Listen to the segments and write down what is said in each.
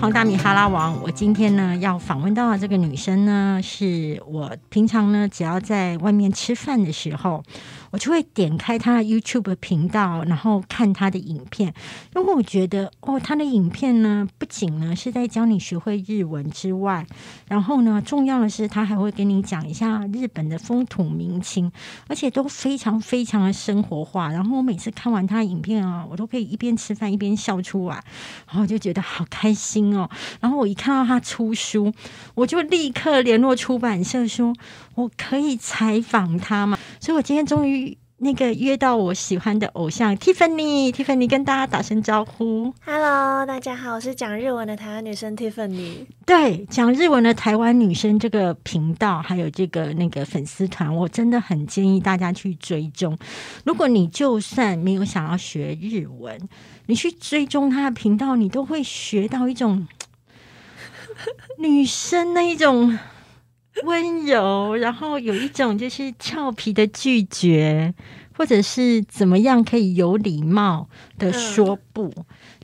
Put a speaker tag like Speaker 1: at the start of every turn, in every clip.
Speaker 1: 黄大米哈拉王。我今天呢要访问到的这个女生呢，是我平常呢只要在外面吃饭的时候。我就会点开他的 YouTube 频道，然后看他的影片，因为我觉得哦，他的影片呢，不仅呢是在教你学会日文之外，然后呢，重要的是他还会跟你讲一下日本的风土民情，而且都非常非常的生活化。然后我每次看完他的影片啊，我都可以一边吃饭一边笑出来，然后就觉得好开心哦。然后我一看到他出书，我就立刻联络出版社说，我可以采访他吗？所以我今天终于。那个约到我喜欢的偶像 Tiffany，Tiffany 跟大家打声招呼。
Speaker 2: Hello，大家好，我是讲日文的台湾女生 Tiffany。
Speaker 1: 对，讲日文的台湾女生这个频道，还有这个那个粉丝团，我真的很建议大家去追踪。如果你就算没有想要学日文，你去追踪她的频道，你都会学到一种 女生那一种。温柔，然后有一种就是俏皮的拒绝，或者是怎么样可以有礼貌的说不。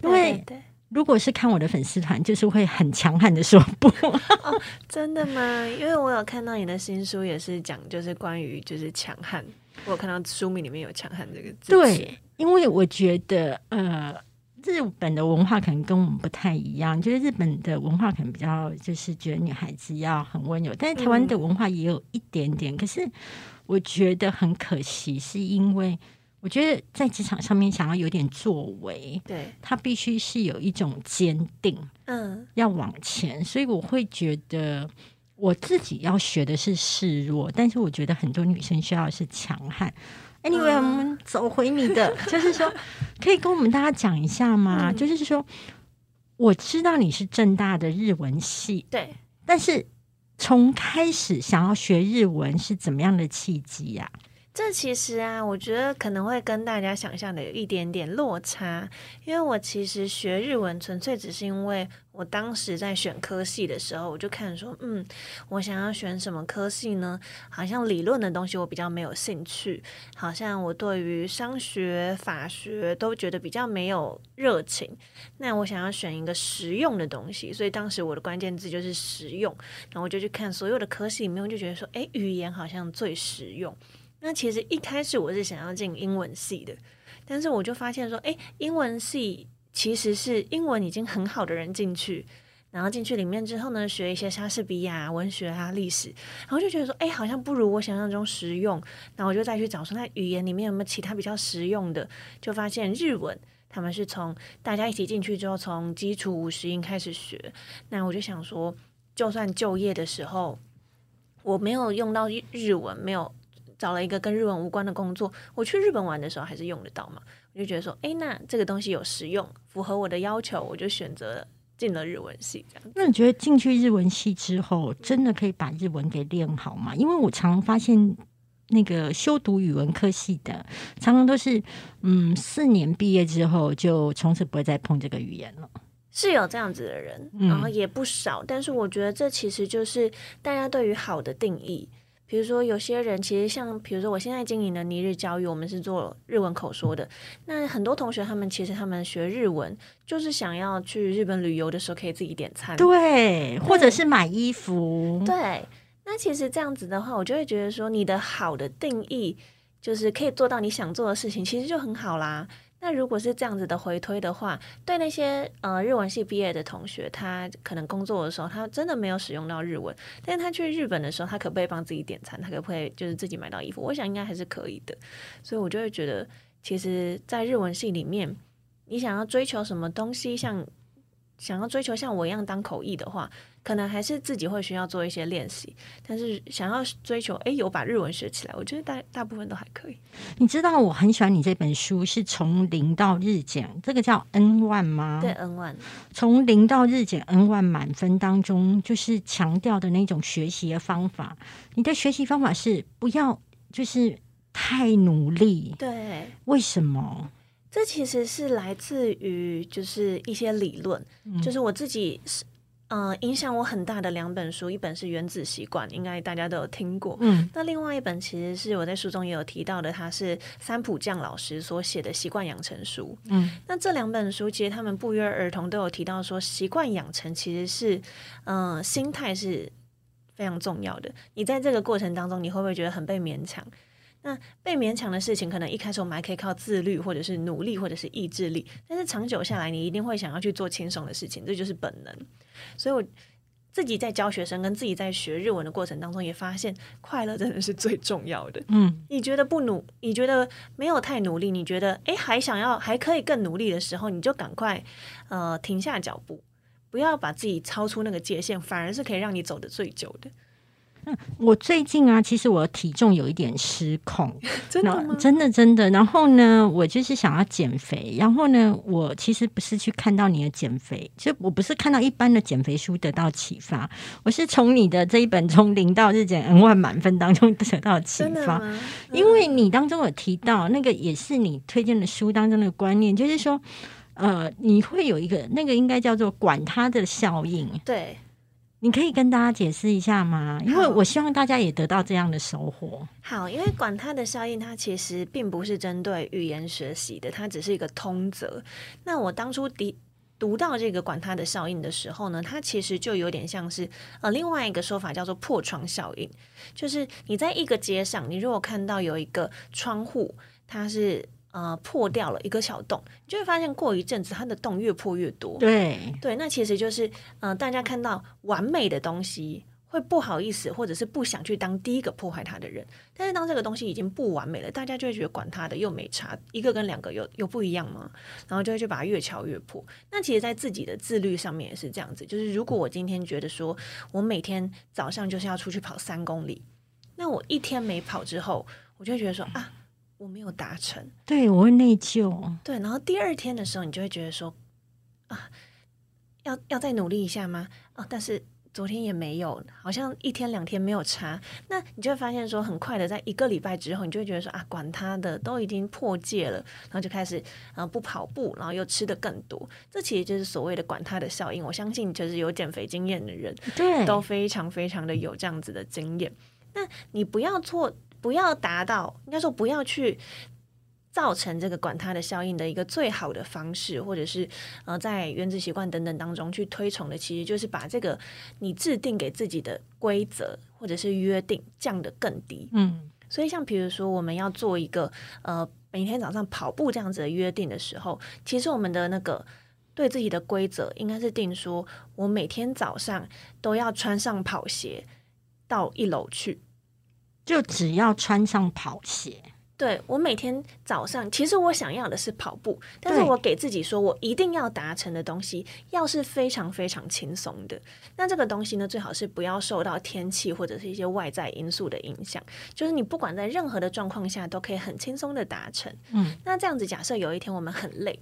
Speaker 1: 因为如果是看我的粉丝团，就是会很强悍的说不。
Speaker 2: 真的吗？因为我有看到你的新书，也是讲就是关于就是强悍。我有看到书名里面有强悍这个字。
Speaker 1: 对，因为我觉得呃。日本的文化可能跟我们不太一样，就是日本的文化可能比较就是觉得女孩子要很温柔，但是台湾的文化也有一点点。可是我觉得很可惜，是因为我觉得在职场上面想要有点作为，
Speaker 2: 对
Speaker 1: 他必须是有一种坚定，嗯，要往前。所以我会觉得我自己要学的是示弱，但是我觉得很多女生需要的是强悍。Anyway，我们走回你的，就是说，可以跟我们大家讲一下吗？就是说，我知道你是正大的日文系，
Speaker 2: 对，
Speaker 1: 但是从开始想要学日文是怎么样的契机呀？
Speaker 2: 这其实啊，我觉得可能会跟大家想象的有一点点落差，因为我其实学日文纯粹只是因为我当时在选科系的时候，我就看说，嗯，我想要选什么科系呢？好像理论的东西我比较没有兴趣，好像我对于商学、法学都觉得比较没有热情。那我想要选一个实用的东西，所以当时我的关键字就是实用，然后我就去看所有的科系里面，我就觉得说，哎，语言好像最实用。那其实一开始我是想要进英文系的，但是我就发现说，哎，英文系其实是英文已经很好的人进去，然后进去里面之后呢，学一些莎士比亚文学啊、历史，然后就觉得说，哎，好像不如我想象中实用。然后我就再去找说，那语言里面有没有其他比较实用的？就发现日文，他们是从大家一起进去之后，从基础五十音开始学。那我就想说，就算就业的时候我没有用到日文，没有。找了一个跟日文无关的工作，我去日本玩的时候还是用得到嘛？我就觉得说，哎，那这个东西有实用，符合我的要求，我就选择进了日文系。这样，
Speaker 1: 那你觉得进去日文系之后，真的可以把日文给练好吗？因为我常发现，那个修读语文科系的，常常都是嗯，四年毕业之后就从此不会再碰这个语言了。
Speaker 2: 是有这样子的人，然后也不少，但是我觉得这其实就是大家对于好的定义。比如说，有些人其实像，比如说我现在经营的尼日教育，我们是做日文口说的。那很多同学他们其实他们学日文，就是想要去日本旅游的时候可以自己点餐，
Speaker 1: 对，或者是买衣服，
Speaker 2: 对。那其实这样子的话，我就会觉得说，你的好的定义就是可以做到你想做的事情，其实就很好啦。那如果是这样子的回推的话，对那些呃日文系毕业的同学，他可能工作的时候他真的没有使用到日文，但是他去日本的时候，他可不可以帮自己点餐？他可不可以就是自己买到衣服？我想应该还是可以的。所以我就会觉得，其实，在日文系里面，你想要追求什么东西，像想要追求像我一样当口译的话。可能还是自己会需要做一些练习，但是想要追求，哎，有把日文学起来，我觉得大大部分都还可以。
Speaker 1: 你知道我很喜欢你这本书，是从零到日检，这个叫 N one 吗？
Speaker 2: 对，N one。
Speaker 1: 从零到日检 N one 满分当中，就是强调的那种学习的方法。你的学习方法是不要就是太努力，
Speaker 2: 对？
Speaker 1: 为什么？
Speaker 2: 这其实是来自于就是一些理论，就是我自己是。呃，影响我很大的两本书，一本是《原子习惯》，应该大家都有听过。
Speaker 1: 嗯，
Speaker 2: 那另外一本其实是我在书中也有提到的，它是三浦将老师所写的《习惯养成书》。
Speaker 1: 嗯，
Speaker 2: 那这两本书其实他们不约而同都有提到说，习惯养成其实是，嗯、心态是非常重要的。你在这个过程当中，你会不会觉得很被勉强？那被勉强的事情，可能一开始我们还可以靠自律，或者是努力，或者是意志力，但是长久下来，你一定会想要去做轻松的事情，这就是本能。所以我自己在教学生跟自己在学日文的过程当中，也发现快乐真的是最重要的。
Speaker 1: 嗯，
Speaker 2: 你觉得不努，你觉得没有太努力，你觉得诶还想要还可以更努力的时候，你就赶快呃停下脚步，不要把自己超出那个界限，反而是可以让你走得最久的。
Speaker 1: 我最近啊，其实我体重有一点失控，
Speaker 2: 真的吗？
Speaker 1: 真的真的。然后呢，我就是想要减肥。然后呢，我其实不是去看到你的减肥，就我不是看到一般的减肥书得到启发，我是从你的这一本《从零到日减 N 万满分》当中得到启发。因为你当中有提到那个，也是你推荐的书当中的观念，就是说，呃，你会有一个那个应该叫做“管他的效应
Speaker 2: 对，”，
Speaker 1: 你可以跟大家解释一下吗？因为我希望大家也得到这样的收获。
Speaker 2: 好，因为管它的效应，它其实并不是针对语言学习的，它只是一个通则。那我当初读读到这个管它的效应的时候呢，它其实就有点像是呃另外一个说法叫做破窗效应，就是你在一个街上，你如果看到有一个窗户，它是呃破掉了一个小洞，你就会发现过一阵子它的洞越破越多。
Speaker 1: 对，
Speaker 2: 对，那其实就是，呃，大家看到完美的东西，会不好意思，或者是不想去当第一个破坏它的人。但是当这个东西已经不完美了，大家就会觉得管它的又没差，一个跟两个有有不一样吗？然后就会去把它越敲越破。那其实，在自己的自律上面也是这样子，就是如果我今天觉得说我每天早上就是要出去跑三公里，那我一天没跑之后，我就会觉得说啊，我没有达成。
Speaker 1: 对我会内疚。
Speaker 2: 对，然后第二天的时候，你就会觉得说，啊，要要再努力一下吗？啊，但是昨天也没有，好像一天两天没有差。那你就会发现说，很快的，在一个礼拜之后，你就会觉得说，啊，管他的，都已经破戒了，然后就开始呃不跑步，然后又吃的更多。这其实就是所谓的管他的效应。我相信，就是有减肥经验的人，
Speaker 1: 对，
Speaker 2: 都非常非常的有这样子的经验。那你不要做，不要达到，应该说不要去造成这个管它的效应的一个最好的方式，或者是呃，在原子习惯等等当中去推崇的，其实就是把这个你制定给自己的规则或者是约定降得更低。
Speaker 1: 嗯，
Speaker 2: 所以，像比如说我们要做一个呃每天早上跑步这样子的约定的时候，其实我们的那个对自己的规则应该是定说，我每天早上都要穿上跑鞋到一楼去。
Speaker 1: 就只要穿上跑鞋，
Speaker 2: 对我每天早上，其实我想要的是跑步，但是我给自己说我一定要达成的东西，要是非常非常轻松的。那这个东西呢，最好是不要受到天气或者是一些外在因素的影响，就是你不管在任何的状况下都可以很轻松的达成。
Speaker 1: 嗯，
Speaker 2: 那这样子，假设有一天我们很累，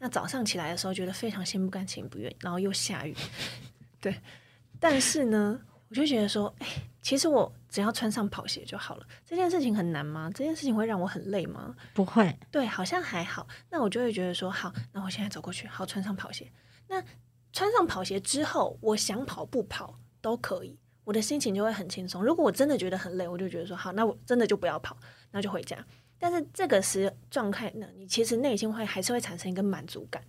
Speaker 2: 那早上起来的时候觉得非常心不甘情不愿，然后又下雨，对，但是呢，我就觉得说，哎、其实我只要穿上跑鞋就好了。这件事情很难吗？这件事情会让我很累吗？
Speaker 1: 不会，
Speaker 2: 对，好像还好。那我就会觉得说，好，那我现在走过去，好，穿上跑鞋。那穿上跑鞋之后，我想跑不跑都可以，我的心情就会很轻松。如果我真的觉得很累，我就觉得说，好，那我真的就不要跑，那就回家。但是这个时状态呢，你其实内心会还是会产生一个满足感，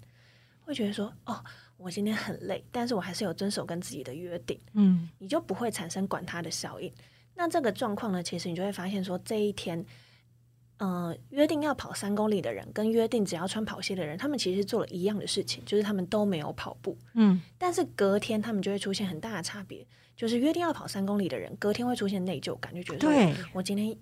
Speaker 2: 会觉得说，哦，我今天很累，但是我还是有遵守跟自己的约定。
Speaker 1: 嗯，
Speaker 2: 你就不会产生管他的效应。那这个状况呢，其实你就会发现说，这一天，呃，约定要跑三公里的人，跟约定只要穿跑鞋的人，他们其实做了一样的事情，就是他们都没有跑步。
Speaker 1: 嗯，
Speaker 2: 但是隔天他们就会出现很大的差别，就是约定要跑三公里的人，隔天会出现内疚感，就觉得
Speaker 1: 对
Speaker 2: 我今天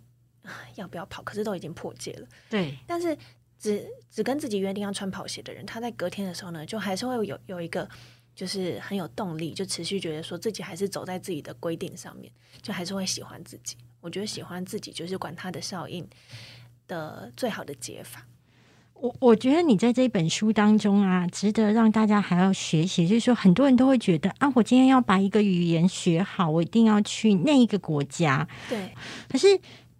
Speaker 2: 啊 要不要跑？可是都已经破戒了。
Speaker 1: 对，
Speaker 2: 但是只只跟自己约定要穿跑鞋的人，他在隔天的时候呢，就还是会有有一个就是很有动力，就持续觉得说自己还是走在自己的规定上面，就还是会喜欢自己。我觉得喜欢自己就是管他的效应的最好的解法。
Speaker 1: 我我觉得你在这本书当中啊，值得让大家还要学习。就是说，很多人都会觉得啊，我今天要把一个语言学好，我一定要去那一个国家。
Speaker 2: 对，
Speaker 1: 可是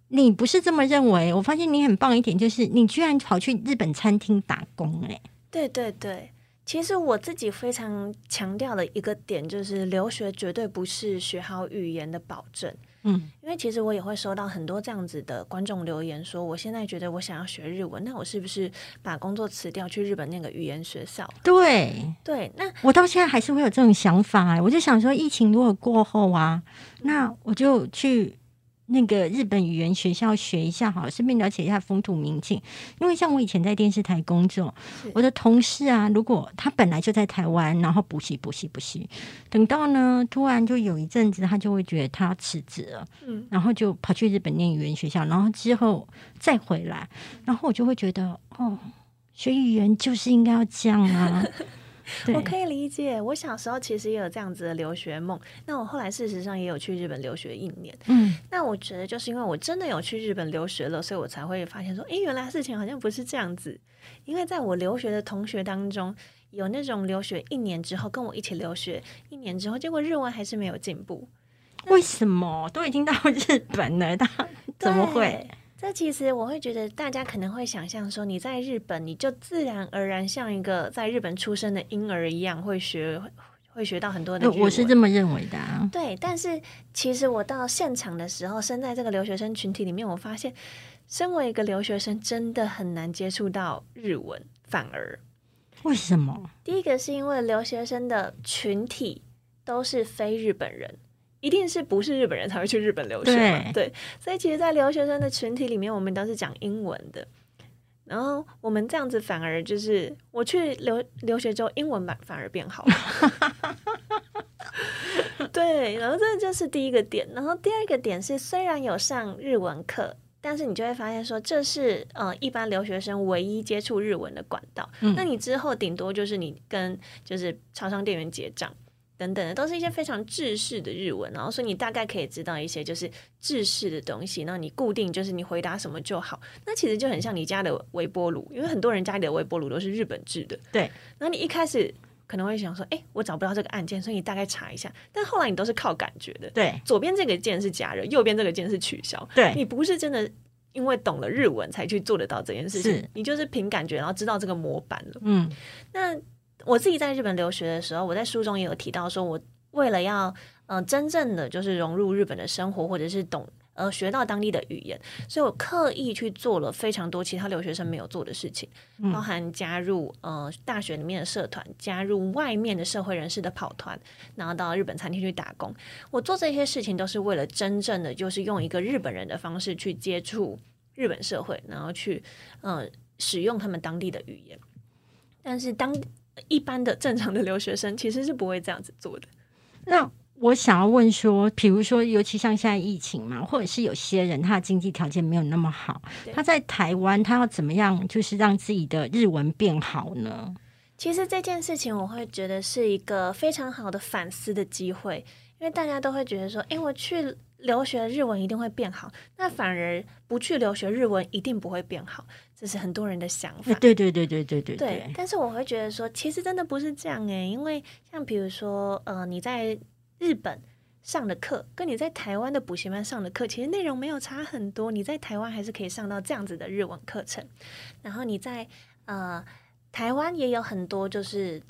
Speaker 1: 你不是这么认为。我发现你很棒一点，就是你居然跑去日本餐厅打工、欸，
Speaker 2: 对对对，其实我自己非常强调的一个点，就是留学绝对不是学好语言的保证。
Speaker 1: 嗯，
Speaker 2: 因为其实我也会收到很多这样子的观众留言，说我现在觉得我想要学日文，那我是不是把工作辞掉去日本那个语言学校？
Speaker 1: 对
Speaker 2: 对，那
Speaker 1: 我到现在还是会有这种想法哎，我就想说，疫情如果过后啊，那我就去。那个日本语言学校学一下好，顺便了解一下风土民情。因为像我以前在电视台工作，我的同事啊，如果他本来就在台湾，然后补习补习补习，等到呢突然就有一阵子，他就会觉得他辞职了，嗯，然后就跑去日本念语言学校，然后之后再回来，然后我就会觉得，哦，学语言就是应该要这样啊。
Speaker 2: 我可以理解，我小时候其实也有这样子的留学梦。那我后来事实上也有去日本留学一年。嗯，那我觉得就是因为我真的有去日本留学了，所以我才会发现说，哎，原来事情好像不是这样子。因为在我留学的同学当中，有那种留学一年之后跟我一起留学一年之后，结果日文还是没有进步。
Speaker 1: 为什么？都已经到日本了，他 怎么会？
Speaker 2: 这其实我会觉得，大家可能会想象说，你在日本，你就自然而然像一个在日本出生的婴儿一样，会学会学到很多的。
Speaker 1: 我是这么认为的。
Speaker 2: 对，但是其实我到现场的时候，身在这个留学生群体里面，我发现，身为一个留学生，真的很难接触到日文。反而，
Speaker 1: 为什么？
Speaker 2: 第一个是因为留学生的群体都是非日本人。一定是不是日本人才会去日本留学嘛？对，所以其实，在留学生的群体里面，我们都是讲英文的。然后我们这样子反而就是，我去留留学之后，英文版反而变好了。对，然后这就是第一个点。然后第二个点是，虽然有上日文课，但是你就会发现说，这是呃一般留学生唯一接触日文的管道。那你之后顶多就是你跟就是超商店员结账。等等的都是一些非常制式的日文，然后所以你大概可以知道一些就是制式的东西，那你固定就是你回答什么就好。那其实就很像你家的微波炉，因为很多人家里的微波炉都是日本制的。
Speaker 1: 对，
Speaker 2: 然后你一开始可能会想说，哎，我找不到这个按键，所以你大概查一下。但后来你都是靠感觉的。
Speaker 1: 对，
Speaker 2: 左边这个键是加热，右边这个键是取消。
Speaker 1: 对，
Speaker 2: 你不是真的因为懂了日文才去做得到这件事情，你就是凭感觉，然后知道这个模板了。嗯，那。我自己在日本留学的时候，我在书中也有提到，说我为了要嗯真正的就是融入日本的生活，或者是懂呃学到当地的语言，所以我刻意去做了非常多其他留学生没有做的事情，包含加入呃大学里面的社团，加入外面的社会人士的跑团，然后到日本餐厅去打工。我做这些事情都是为了真正的就是用一个日本人的方式去接触日本社会，然后去嗯使用他们当地的语言。但是当一般的正常的留学生其实是不会这样子做的。
Speaker 1: 那我想要问说，比如说，尤其像现在疫情嘛，或者是有些人他的经济条件没有那么好，他在台湾，他要怎么样，就是让自己的日文变好呢？
Speaker 2: 其实这件事情，我会觉得是一个非常好的反思的机会，因为大家都会觉得说，诶，我去留学日文一定会变好，那反而不去留学日文一定不会变好。这是很多人的想法，
Speaker 1: 对对对对对对
Speaker 2: 对。但是我会觉得说，其实真的不是这样诶，因为像比如说，呃，你在日本上的课，跟你在台湾的补习班上的课，其实内容没有差很多。你在台湾还是可以上到这样子的日文课程，然后你在呃台湾也有很多就是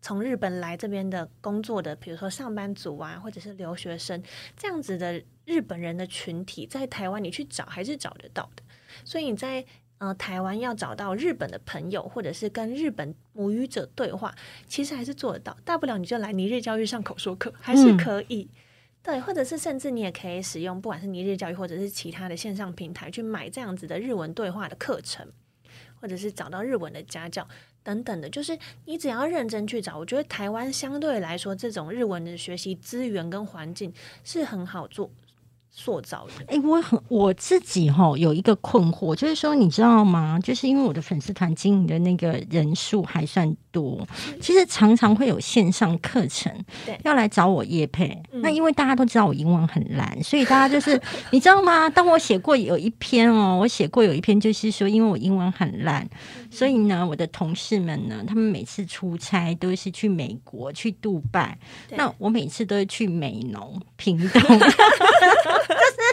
Speaker 2: 从日本来这边的工作的，比如说上班族啊，或者是留学生这样子的日本人的群体，在台湾你去找还是找得到的。所以你在呃，台湾要找到日本的朋友，或者是跟日本母语者对话，其实还是做得到。大不了你就来尼日教育上口说课，还是可以。对，或者是甚至你也可以使用，不管是尼日教育或者是其他的线上平台，去买这样子的日文对话的课程，或者是找到日文的家教等等的。就是你只要认真去找，我觉得台湾相对来说，这种日文的学习资源跟环境是很好做。塑造的
Speaker 1: 哎，我很我自己哈有一个困惑，就是说你知道吗？就是因为我的粉丝团经营的那个人数还算多，其实常常会有线上课程要来找我叶配。那因为大家都知道我英文很烂，所以大家就是 你知道吗？当我写过有一篇哦，我写过有一篇就是说，因为我英文很烂，所以呢，我的同事们呢，他们每次出差都是去美国去杜拜，那我每次都是去美农屏东。就是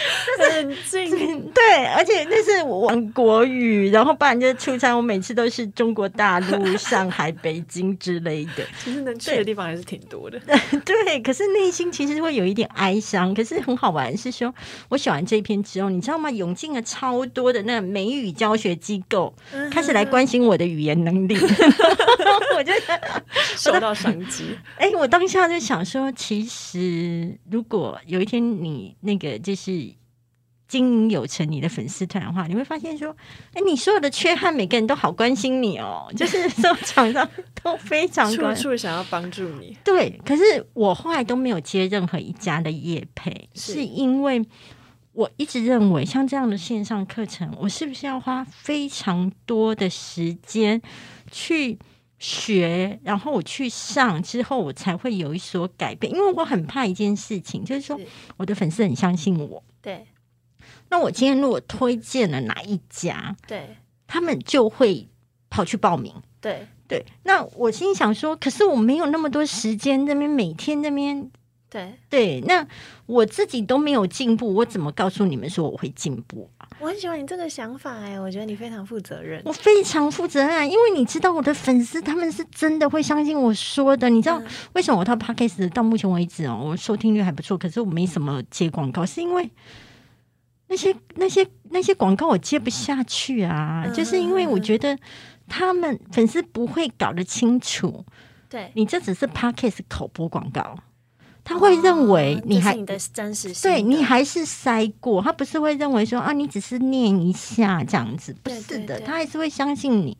Speaker 2: 很近，
Speaker 1: 对，而且那是玩国语，然后不然就出差，我每次都是中国大陆、上海、北京之类的。
Speaker 2: 其实能去的地方还是挺多的。
Speaker 1: 对，可是内心其实会有一点哀伤。可是很好玩，是说我写完这一篇之后，你知道吗？涌进了超多的那美语教学机构，开始来关心我的语言能力。我觉得
Speaker 2: 受到商机。
Speaker 1: 哎，我当下就想说，其实如果有一天你那个就是经营有成，你的粉丝团的话，你会发现说，哎，你所有的缺憾，每个人都好关心你哦，就是说场上都非常
Speaker 2: 处处想要帮助你。
Speaker 1: 对，可是我后来都没有接任何一家的业配，是因为我一直认为，像这样的线上课程，我是不是要花非常多的时间去？学，然后我去上之后，我才会有一所改变。因为我很怕一件事情，就是说我的粉丝很相信我。
Speaker 2: 对，
Speaker 1: 那我今天如果推荐了哪一家，
Speaker 2: 对，
Speaker 1: 他们就会跑去报名。
Speaker 2: 对
Speaker 1: 对，那我心想说，可是我没有那么多时间那边每天那边。
Speaker 2: 对
Speaker 1: 对，那我自己都没有进步，我怎么告诉你们说我会进步啊？
Speaker 2: 我很喜欢你这个想法哎，我觉得你非常负责任。
Speaker 1: 我非常负责任，因为你知道我的粉丝他们是真的会相信我说的。你知道为什么我套 podcast 到目前为止哦，我收听率还不错，可是我没什么接广告，是因为那些那些那些广告我接不下去啊，就是因为我觉得他们粉丝不会搞得清楚，
Speaker 2: 对。
Speaker 1: 你这只是 p a r k e s t 口播广告。他会认为你还
Speaker 2: 你的真实性，
Speaker 1: 对你还是筛过，他不是会认为说啊，你只是念一下这样子，不是的，他还是会相信你。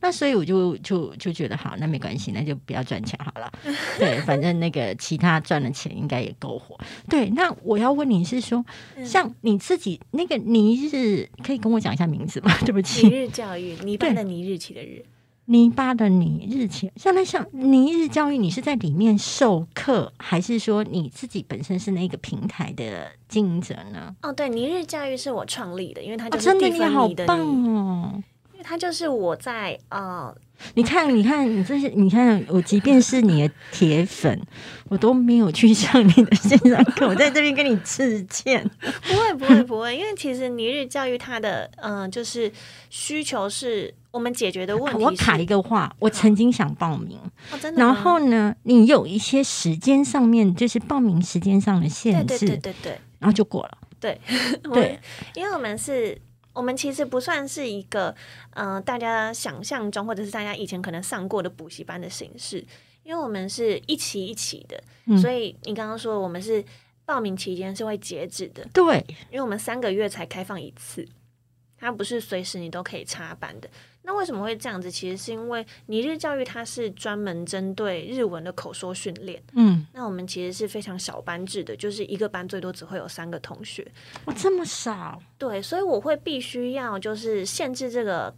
Speaker 1: 那所以我就就就觉得好，那没关系，那就不要赚钱好了。对，反正那个其他赚的钱应该也够活。对，那我要问你是说，像你自己那个尼日，可以跟我讲一下名字吗？对不起，
Speaker 2: 尼日教育，尼巴的尼日起的日。
Speaker 1: 泥巴的泥日前，像那像泥日教育，你是在里面授课，还是说你自己本身是那个平台的经营者呢？
Speaker 2: 哦，对，泥日教育是我创立的，因为它就是
Speaker 1: 真的
Speaker 2: 你
Speaker 1: 好棒哦，
Speaker 2: 它就是我在呃。
Speaker 1: 你看，你看，你这些，你看，我即便是你的铁粉，我都没有去上你的线上课，我在这边跟你致歉。
Speaker 2: 不会，不会，不会，因为其实尼日教育它的嗯，就是需求是我们解决的问题。
Speaker 1: 我卡一个话，我曾经想报名，
Speaker 2: 真的。
Speaker 1: 然后呢，你有一些时间上面，就是报名时间上的限
Speaker 2: 制，对对对对，
Speaker 1: 然后就过了。
Speaker 2: 对
Speaker 1: 对，
Speaker 2: 因为我们是。我们其实不算是一个，嗯，大家想象中或者是大家以前可能上过的补习班的形式，因为我们是一期一期的，所以你刚刚说我们是报名期间是会截止的，
Speaker 1: 对，
Speaker 2: 因为我们三个月才开放一次，它不是随时你都可以插班的。那为什么会这样子？其实是因为尼日教育它是专门针对日文的口说训练。
Speaker 1: 嗯，
Speaker 2: 那我们其实是非常小班制的，就是一个班最多只会有三个同学。
Speaker 1: 哇，这么少？
Speaker 2: 对，所以我会必须要就是限制这个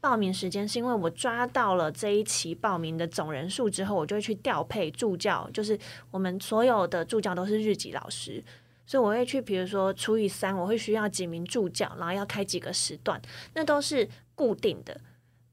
Speaker 2: 报名时间，是因为我抓到了这一期报名的总人数之后，我就会去调配助教，就是我们所有的助教都是日籍老师，所以我会去，比如说除以三，我会需要几名助教，然后要开几个时段，那都是。固定的，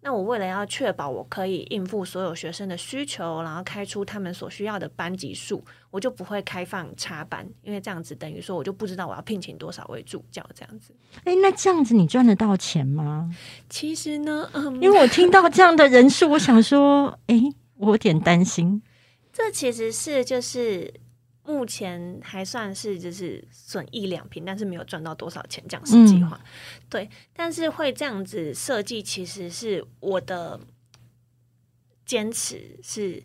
Speaker 2: 那我为了要确保我可以应付所有学生的需求，然后开出他们所需要的班级数，我就不会开放插班，因为这样子等于说我就不知道我要聘请多少位助教这样子。
Speaker 1: 哎，那这样子你赚得到钱吗？
Speaker 2: 其实呢，嗯，
Speaker 1: 因为我听到这样的人数，我想说，哎，我有点担心。
Speaker 2: 这其实是就是。目前还算是就是损一两瓶，但是没有赚到多少钱。这样是计划，对，但是会这样子设计，其实是我的坚持是，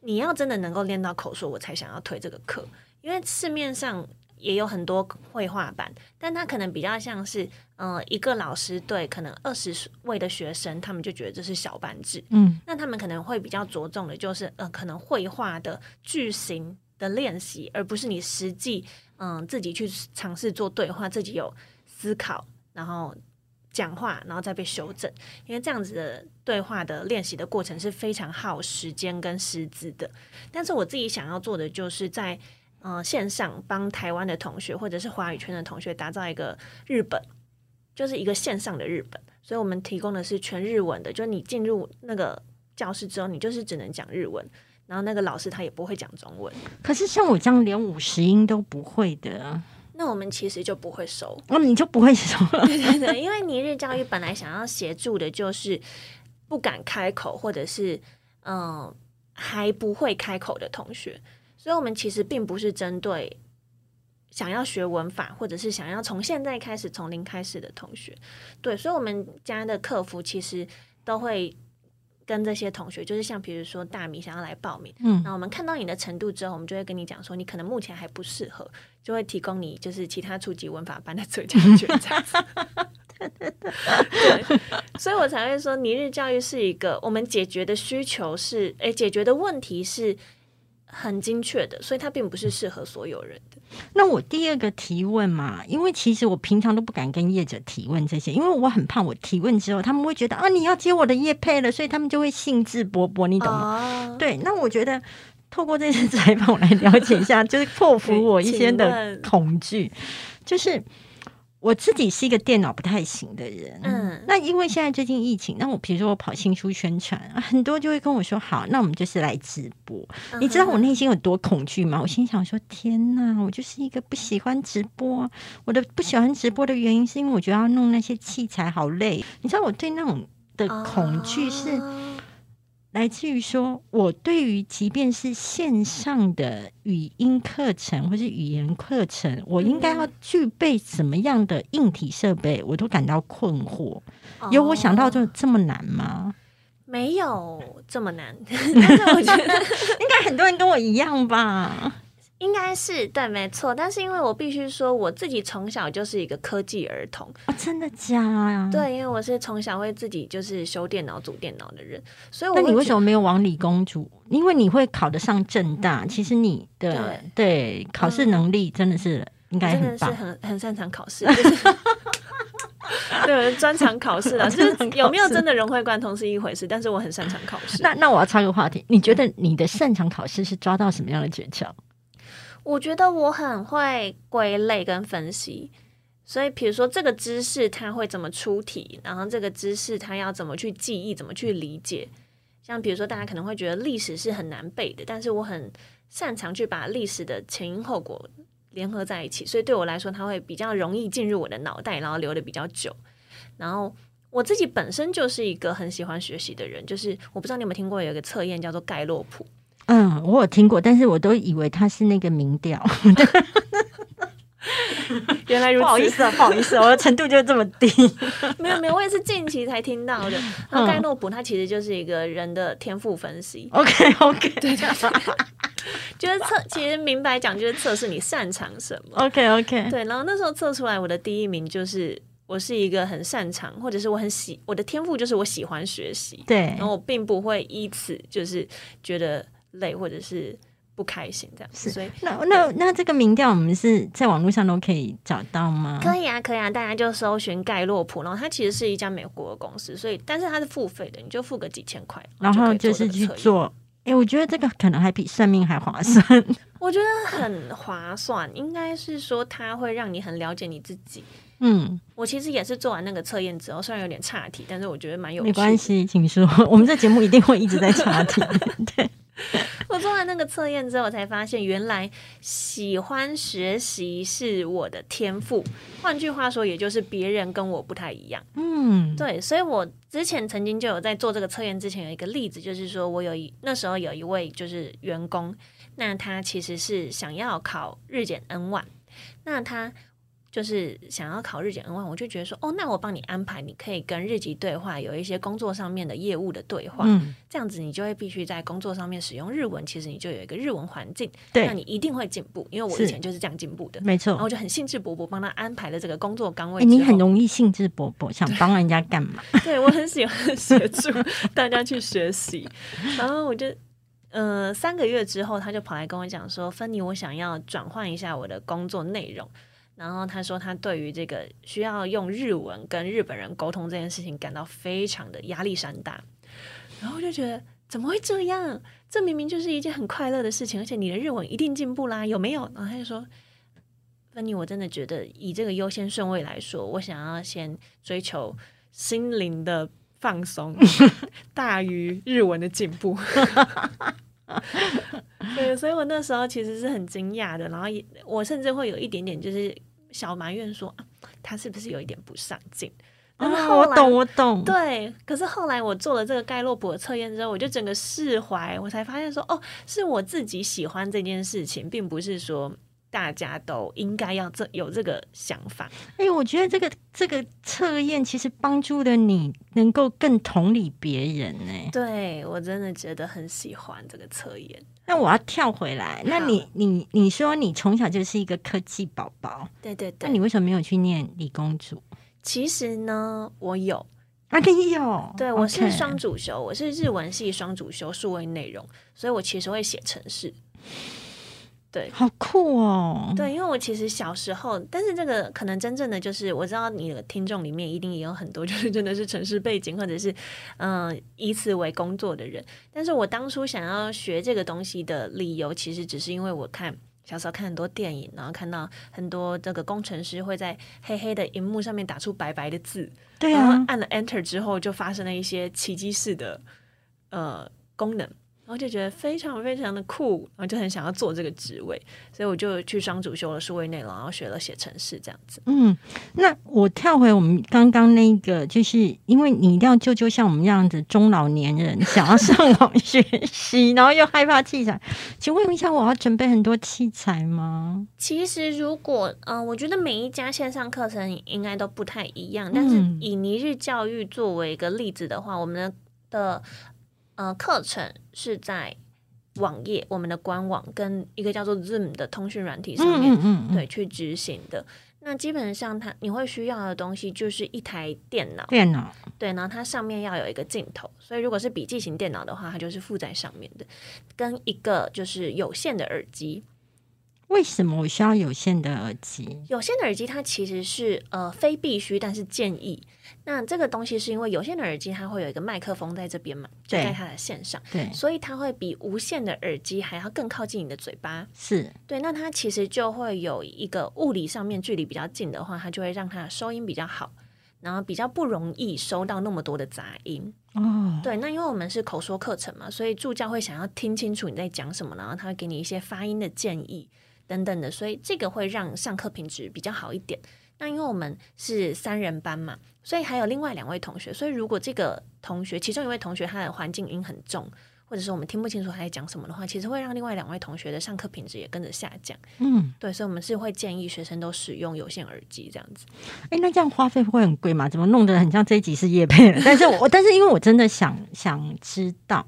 Speaker 2: 你要真的能够练到口说，我才想要推这个课。因为市面上也有很多绘画班，但他可能比较像是，嗯，一个老师对可能二十位的学生，他们就觉得这是小班制，
Speaker 1: 嗯，
Speaker 2: 那他们可能会比较着重的就是，呃，可能绘画的句型。的练习，而不是你实际嗯自己去尝试做对话，自己有思考，然后讲话，然后再被修正。因为这样子的对话的练习的过程是非常耗时间跟师资的。但是我自己想要做的，就是在嗯线上帮台湾的同学或者是华语圈的同学打造一个日本，就是一个线上的日本。所以我们提供的是全日文的，就是你进入那个教室之后，你就是只能讲日文。然后那个老师他也不会讲中文，
Speaker 1: 可是像我这样连五十音都不会的，
Speaker 2: 那我们其实就不会收。
Speaker 1: 那你就不会收了。
Speaker 2: 对对对，因为尼日教育本来想要协助的就是不敢开口，或者是嗯还不会开口的同学，所以我们其实并不是针对想要学文法，或者是想要从现在开始从零开始的同学。对，所以我们家的客服其实都会。跟这些同学，就是像比如说大米想要来报名，嗯，那我们看到你的程度之后，我们就会跟你讲说，你可能目前还不适合，就会提供你就是其他初级文法班的最佳选择。对，所以我才会说，尼日教育是一个我们解决的需求是，哎，解决的问题是很精确的，所以它并不是适合所有人的。
Speaker 1: 那我第二个提问嘛，因为其实我平常都不敢跟业者提问这些，因为我很怕我提问之后，他们会觉得啊你要接我的业配了，所以他们就会兴致勃勃，你懂吗？对，那我觉得透过这次采访，我来了解一下，就是破 服我一些的恐惧，就是。我自己是一个电脑不太行的人，嗯，那因为现在最近疫情，那我比如说我跑新书宣传，很多就会跟我说，好，那我们就是来直播。你知道我内心有多恐惧吗？我心想说，天哪，我就是一个不喜欢直播。我的不喜欢直播的原因是因为我觉得要弄那些器材好累。你知道我对那种的恐惧是。来自于说，我对于即便是线上的语音课程或是语言课程，我应该要具备什么样的硬体设备，我都感到困惑。有我想到就这么难吗？
Speaker 2: 没有这么难，但是我觉得
Speaker 1: 应该很多人跟我一样吧。
Speaker 2: 应该是对，没错。但是因为我必须说，我自己从小就是一个科技儿童
Speaker 1: 啊，真的假呀？
Speaker 2: 对，因为我是从小会自己就是修电脑、组电脑的人，所以
Speaker 1: 那你为什么没有往理工组？因为你会考得上正大，其实你的对考试能力真的是应该真
Speaker 2: 的是，很很擅长考试。对，专长考试啊，就是有没有真的融会贯通是一回事，但是我很擅长考试。
Speaker 1: 那那我要插个话题，你觉得你的擅长考试是抓到什么样的诀窍？
Speaker 2: 我觉得我很会归类跟分析，所以比如说这个知识它会怎么出题，然后这个知识它要怎么去记忆，怎么去理解。像比如说大家可能会觉得历史是很难背的，但是我很擅长去把历史的前因后果联合在一起，所以对我来说它会比较容易进入我的脑袋，然后留的比较久。然后我自己本身就是一个很喜欢学习的人，就是我不知道你有没有听过有一个测验叫做盖洛普。
Speaker 1: 嗯，我有听过，但是我都以为他是那个民调。
Speaker 2: 原来如此，
Speaker 1: 不好意思啊，不好意思，我的程度就这么低。
Speaker 2: 没有没有，我也是近期才听到的。那盖洛普它其实就是一个人的天赋分析。
Speaker 1: OK OK，
Speaker 2: 对，就是测，其实明白讲就是测试你擅长什么。
Speaker 1: OK OK，
Speaker 2: 对。然后那时候测出来，我的第一名就是我是一个很擅长，或者是我很喜我的天赋就是我喜欢学习。
Speaker 1: 对，
Speaker 2: 然后我并不会依此就是觉得。累或者是不开心这样，所以
Speaker 1: 那那那这个民调我们是在网络上都可以找到吗？
Speaker 2: 可以啊，可以啊，大家就搜寻盖洛普，然后它其实是一家美国的公司，所以但是它是付费的，你就付个几千块，
Speaker 1: 然后就是去做。哎，我觉得这个可能还比算命还划算。
Speaker 2: 我觉得很划算，应该是说它会让你很了解你自己。嗯，我其实也是做完那个测验之后，虽然有点差题，但是我觉得蛮有。
Speaker 1: 没关系，请说，我们这节目一定会一直在差题。对。
Speaker 2: 我做完那个测验之后，我才发现原来喜欢学习是我的天赋。换句话说，也就是别人跟我不太一样。嗯，对，所以我之前曾经就有在做这个测验之前有一个例子，就是说我有一那时候有一位就是员工，那他其实是想要考日检 N 万，那他。就是想要考日检 N 万，我就觉得说，哦，那我帮你安排，你可以跟日籍对话，有一些工作上面的业务的对话，嗯，这样子你就会必须在工作上面使用日文，其实你就有一个日文环境，
Speaker 1: 对，
Speaker 2: 那你一定会进步，因为我以前就是这样进步的，
Speaker 1: 没错。
Speaker 2: 然后就很兴致勃勃帮他安排了这个工作岗位，
Speaker 1: 你很容易兴致勃勃想帮人家干嘛？
Speaker 2: 对我很喜欢协助大家去学习，然后我就，呃，三个月之后他就跑来跟我讲说，芬妮，我想要转换一下我的工作内容。然后他说，他对于这个需要用日文跟日本人沟通这件事情感到非常的压力山大。然后就觉得怎么会这样？这明明就是一件很快乐的事情，而且你的日文一定进步啦，有没有？然后他就说：“芬妮，我真的觉得以这个优先顺位来说，我想要先追求心灵的放松，大于日文的进步。”对，所以我那时候其实是很惊讶的，然后也我甚至会有一点点就是小埋怨说，啊、他是不是有一点不上进？但是
Speaker 1: 啊，
Speaker 2: 后来
Speaker 1: 我懂，我懂。
Speaker 2: 对，可是后来我做了这个盖洛普的测验之后，我就整个释怀，我才发现说，哦，是我自己喜欢这件事情，并不是说大家都应该要这有这个想法。
Speaker 1: 哎、我觉得这个这个测验其实帮助了你能够更同理别人呢、
Speaker 2: 对我真的觉得很喜欢这个测验。
Speaker 1: 那我要跳回来，那你你你说你从小就是一个科技宝宝，
Speaker 2: 对对对，
Speaker 1: 那你为什么没有去念理工组？
Speaker 2: 其实呢，我有，
Speaker 1: 啊，你有？
Speaker 2: 对我是双主修，我是日文系双主修数位内容，所以我其实会写程式。对
Speaker 1: 好酷哦。
Speaker 2: 对，因为我其实小时候，但是这个可能真正的就是，我知道你的听众里面一定也有很多就是真的是城市背景或者是嗯、呃以此为工作的人。但是我当初想要学这个东西的理由，其实只是因为我看小时候看很多电影，然后看到很多这个工程师会在黑黑的荧幕上面打出白白的字，
Speaker 1: 对啊，
Speaker 2: 然后按了 Enter 之后，就发生了一些奇迹式的呃功能，然后就觉得非常非常的酷，然后就很想要做这个职位，所以我就去双主修了数位内容，然后学了写程式这样子。
Speaker 1: 嗯，那我跳回我们刚刚那个，就是因为你一定要救救像我们这样子中老年人，想要上 网学习，然后又害怕器材，请问一下，我要准备很多器材吗？
Speaker 2: 其实如果嗯、呃我觉得每一家线上课程应该都不太一样，但是
Speaker 1: 嗯
Speaker 2: 以尼日教育作为一个例子的话，我们的的呃课程是在网页、我们的官网跟一个叫做 Zoom 的通讯软体上面
Speaker 1: 嗯嗯嗯，
Speaker 2: 对，去执行的。那基本上它你会需要的东西就是一台电脑，
Speaker 1: 电脑，
Speaker 2: 对，然后它上面要有一个镜头，所以如果是笔记型电脑的话，它就是附在上面的，跟一个就是有线的耳机。
Speaker 1: 为什么我需要有线的耳机？
Speaker 2: 有线的耳机它其实是呃非必须，但是建议。那这个东西是因为有线的耳机它会有一个麦克风在这边嘛，就
Speaker 1: 对
Speaker 2: 在它的线上，
Speaker 1: 对，
Speaker 2: 所以它会比无线的耳机还要更靠近你的嘴巴。
Speaker 1: 是
Speaker 2: 对，那它其实就会有一个物理上面距离比较近的话，它就会让它的收音比较好，然后比较不容易收到那么多的杂音。
Speaker 1: 哦，
Speaker 2: 对，那因为我们是口说课程嘛，所以助教会想要听清楚你在讲什么，然后他会给你一些发音的建议等等的，所以这个会让上课品质比较好一点。那因为我们是三人班嘛，所以还有另外两位同学，所以如果这个同学其中一位同学他的环境音很重，或者是我们听不清楚他在讲什么的话，其实会让另外两位同学的上课品质也跟着下降。
Speaker 1: 嗯，
Speaker 2: 对，所以我们是会建议学生都使用有线耳机这样子。
Speaker 1: 哎，那这样花费会很贵吗？怎么弄得很像这一集是夜配了？但是我，但是因为我真的想想知道，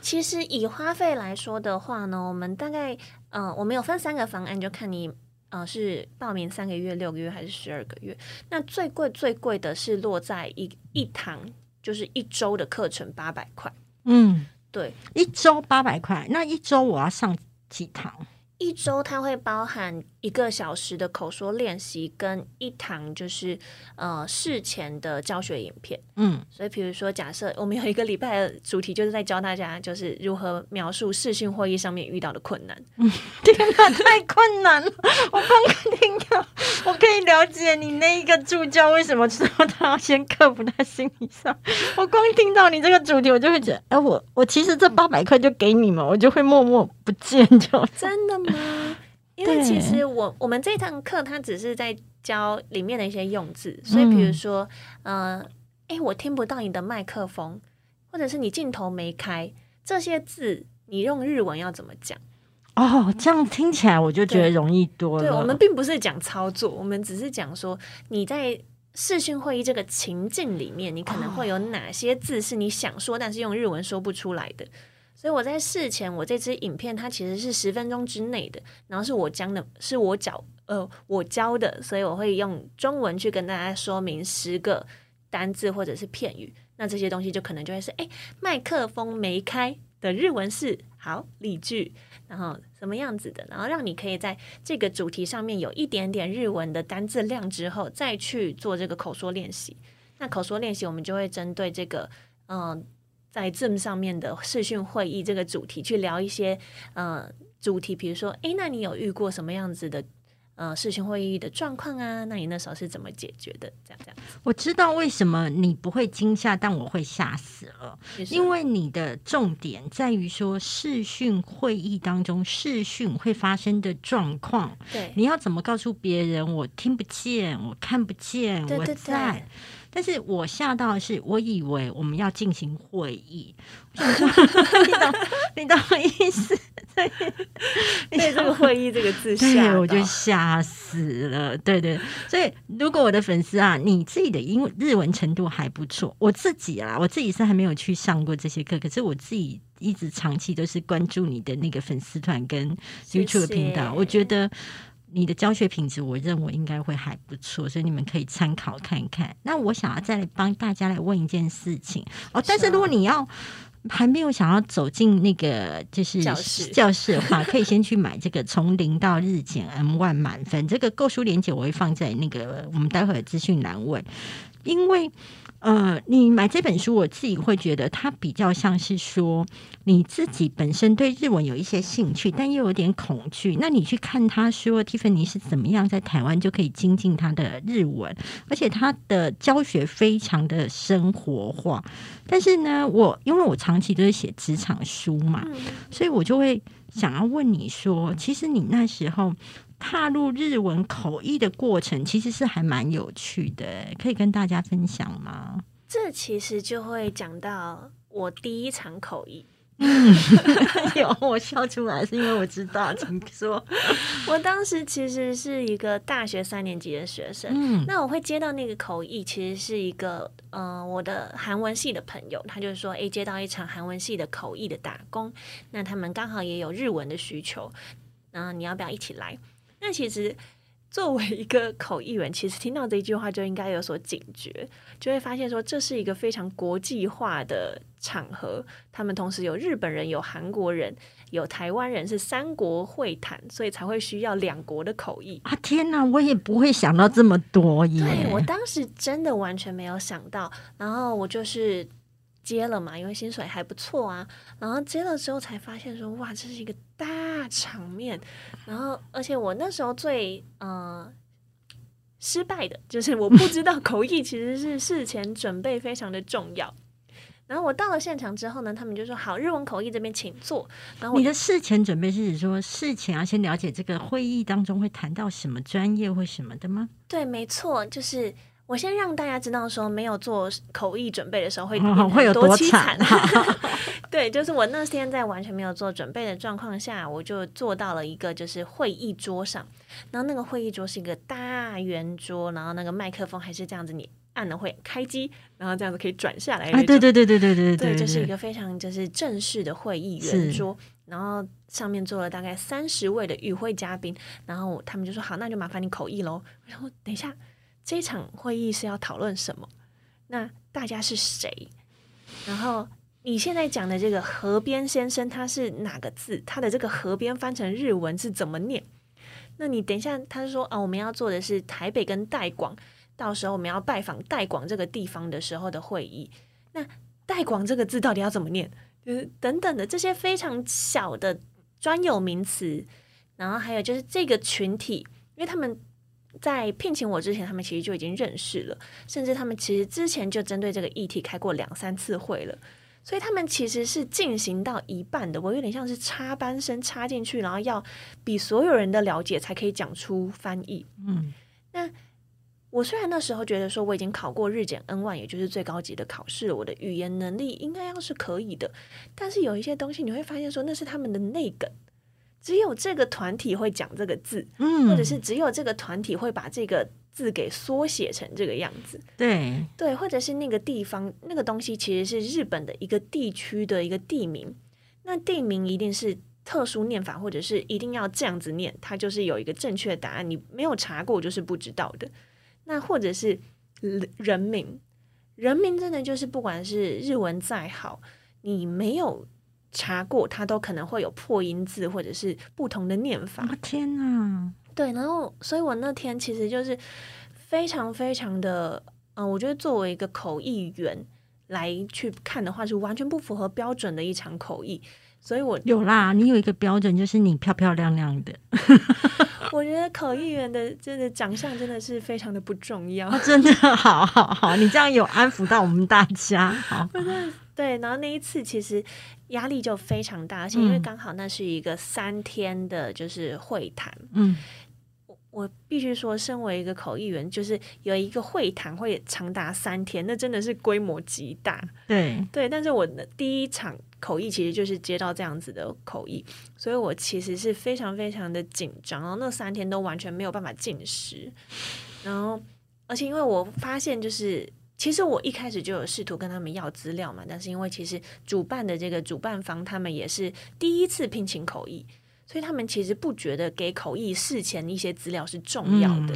Speaker 2: 其实以花费来说的话呢，我们大概呃，我们有分三个方案，就看你呃是报名三个月、六个月还是十二个月。那最贵最贵的是落在一一堂就是一周的课程八百块，
Speaker 1: 嗯，
Speaker 2: 对，
Speaker 1: 一周八百块，那一周我要上几堂？
Speaker 2: 一周它会包含一个小时的口说练习跟一堂就是呃事前的教学影片。
Speaker 1: 嗯，
Speaker 2: 所以，比如说，假设我们有一个礼拜的主题，就是在教大家就是如何描述视讯会议上面遇到的困难。
Speaker 1: 嗯天哪，太困难了！我刚听到，我可以了解你那一个助教为什么知道他要先克服他心理上。我光听到你这个主题，我就会觉得，哎、我我其实这八百块就给你们，我就会默默不见就。
Speaker 2: 真的吗？因为其实我我们这堂课它只是在教里面的一些用字，所以比如说，呃，诶，我听不到你的麦克风，或者是你镜头没开，这些字你用日文要怎么讲？
Speaker 1: 哦，这样听起来我就觉得容易多了。
Speaker 2: 对我们并不是讲操作，我们只是讲说你在视讯会议这个情境里面，你可能会有哪些字是你想说，但是用日文说不出来的。所以我在事前，我这支影片它其实是十分钟之内的，然后是我讲的，是我教呃我教的，所以我会用中文去跟大家说明十个单字或者是片语。那这些东西就可能就会是，哎，麦克风没开的日文是好例句，然后什么样子的，然后让你可以在这个主题上面有一点点日文的单字量之后，再去做这个口说练习。那口说练习，我们就会针对这个，嗯、在 Zoom 上面的视讯会议这个主题去聊一些，呃，主题，比如说，诶，那你有遇过什么样子的，呃视讯会议的状况啊，那你那时候是怎么解决的？这样这样，
Speaker 1: 我知道为什么你不会惊吓，但我会吓死了，因为你的重点在于说视讯会议当中视讯会发生的状况，
Speaker 2: 对，
Speaker 1: 你要怎么告诉别人我听不见，我看不见，我在。但是我吓到的是，我以为我们要进行会议，你懂 你懂我意思？
Speaker 2: 对，被这个“会议”这个字吓，
Speaker 1: 我就吓死了。对对，所以如果我的粉丝啊，你自己的英日文程度还不错，我自己啊，我自己是还没有去上过这些课，可是我自己一直长期都是关注你的那个粉丝团跟 YouTube 频道，我觉得。你的教学品质，我认为应该会还不错，所以你们可以参考看看。那我想要再帮大家来问一件事情哦，但是如果你要还没有想要走进那个就是
Speaker 2: 教室
Speaker 1: 的话，可以先去买这个从零到日减 M one 满分这个购书链接，我会放在那个我们待会儿资讯栏位，因为。呃，你买这本书，我自己会觉得它比较像是说你自己本身对日文有一些兴趣，但又有点恐惧。那你去看他说，Tiffany 是怎么样在台湾就可以精进他的日文，而且他的教学非常的生活化。但是呢，我因为我长期都是写职场书嘛，所以我就会想要问你说，其实你那时候。踏入日文口译的过程，其实是还蛮有趣的，可以跟大家分享吗？
Speaker 2: 这其实就会讲到我第一场口译。
Speaker 1: 有我笑出来，是因为我知道，请说。
Speaker 2: 我当时其实是一个大学三年级的学生，嗯，那我会接到那个口译，其实是一个嗯，我的韩文系的朋友，他就是说，哎，接到一场韩文系的口译的打工，那他们刚好也有日文的需求，嗯，你要不要一起来？那其实作为一个口译员，其实听到这一句话就应该有所警觉，就会发现说这是一个非常国际化的场合。他们同时有日本人、有韩国人、有台湾人，是三国会谈，所以才会需要两国的口译
Speaker 1: 啊！天哪，我也不会想到这么多耶！
Speaker 2: 对我当时真的完全没有想到，然后我就是。接了嘛，因为薪水还不错啊。然后接了之后才发现说，哇，这是一个大场面。然后，而且我那时候最呃失败的就是我不知道口译其实是事前准备非常的重要。然后我到了现场之后呢，他们就说好，日文口译这边请坐。然后
Speaker 1: 你的事前准备是指说事前要先了解这个会议当中会谈到什么专业或什么的吗？
Speaker 2: 对，没错，就是。我先让大家知道，说没有做口译准备的时候会
Speaker 1: 会有多凄
Speaker 2: 惨。对，就是我那天在完全没有做准备的状况下，我就坐到了一个就是会议桌上，然后那个会议桌是一个大圆桌，然后那个麦克风还是这样子，你按了会开机，然后这样子可以转下来。
Speaker 1: 对对对对对对 对，
Speaker 2: 对，就是一个非常就是正式的会议圆桌，然后上面坐了大概三十位的与会嘉宾，然后他们就说好，那就麻烦你口译喽。然后等一下。这场会议是要讨论什么？那大家是谁？然后你现在讲的这个河边先生，他是哪个字？他的这个河边翻成日文是怎么念？那你等一下，他说啊，我们要做的是台北跟代广，到时候我们要拜访代广这个地方的时候的会议。那代广这个字到底要怎么念？就是等等的这些非常小的专有名词，然后还有就是这个群体，因为他们。在聘请我之前，他们其实就已经认识了，甚至他们其实之前就针对这个议题开过两三次会了，所以他们其实是进行到一半的，我有点像是插班生插进去，然后要比所有人的了解才可以讲出翻译。嗯，那我虽然那时候觉得说我已经考过日检 N one，也就是最高级的考试，我的语言能力应该要是可以的，但是有一些东西你会发现说那是他们的内梗。只有这个团体会讲这个字，嗯，或者是只有这个团体会把这个字给缩写成这个样子，
Speaker 1: 对
Speaker 2: 对，或者是那个地方那个东西其实是日本的一个地区的一个地名，那地名一定是特殊念法，或者是一定要这样子念，它就是有一个正确答案，你没有查过就是不知道的。那或者是人名，人名真的就是不管是日文再好，你没有。查过，它都可能会有破音字或者是不同的念法。
Speaker 1: 天哪！
Speaker 2: 对，然后，所以我那天其实就是非常非常的，嗯，我觉得作为一个口译员来去看的话，是完全不符合标准的一场口译。所以我
Speaker 1: 有啦，你有一个标准，就是你漂漂亮亮的。
Speaker 2: 我觉得口译员的真的长相真的是非常的不重要，
Speaker 1: 真的好好好，你这样有安抚到我们大家。好，
Speaker 2: 对，然后那一次其实压力就非常大，而且因为刚好那是一个三天的，就是会谈，嗯。我必须说，身为一个口译员，就是有一个会谈会长达三天，那真的是规模极大。
Speaker 1: 对
Speaker 2: 对，但是我的第一场口译其实就是接到这样子的口译，所以我其实是非常非常的紧张，然后那三天都完全没有办法进食。然后，而且因为我发现，就是其实我一开始就有试图跟他们要资料嘛，但是因为其实主办的这个主办方他们也是第一次聘请口译。所以他们其实不觉得给口译事前一些资料是重要的，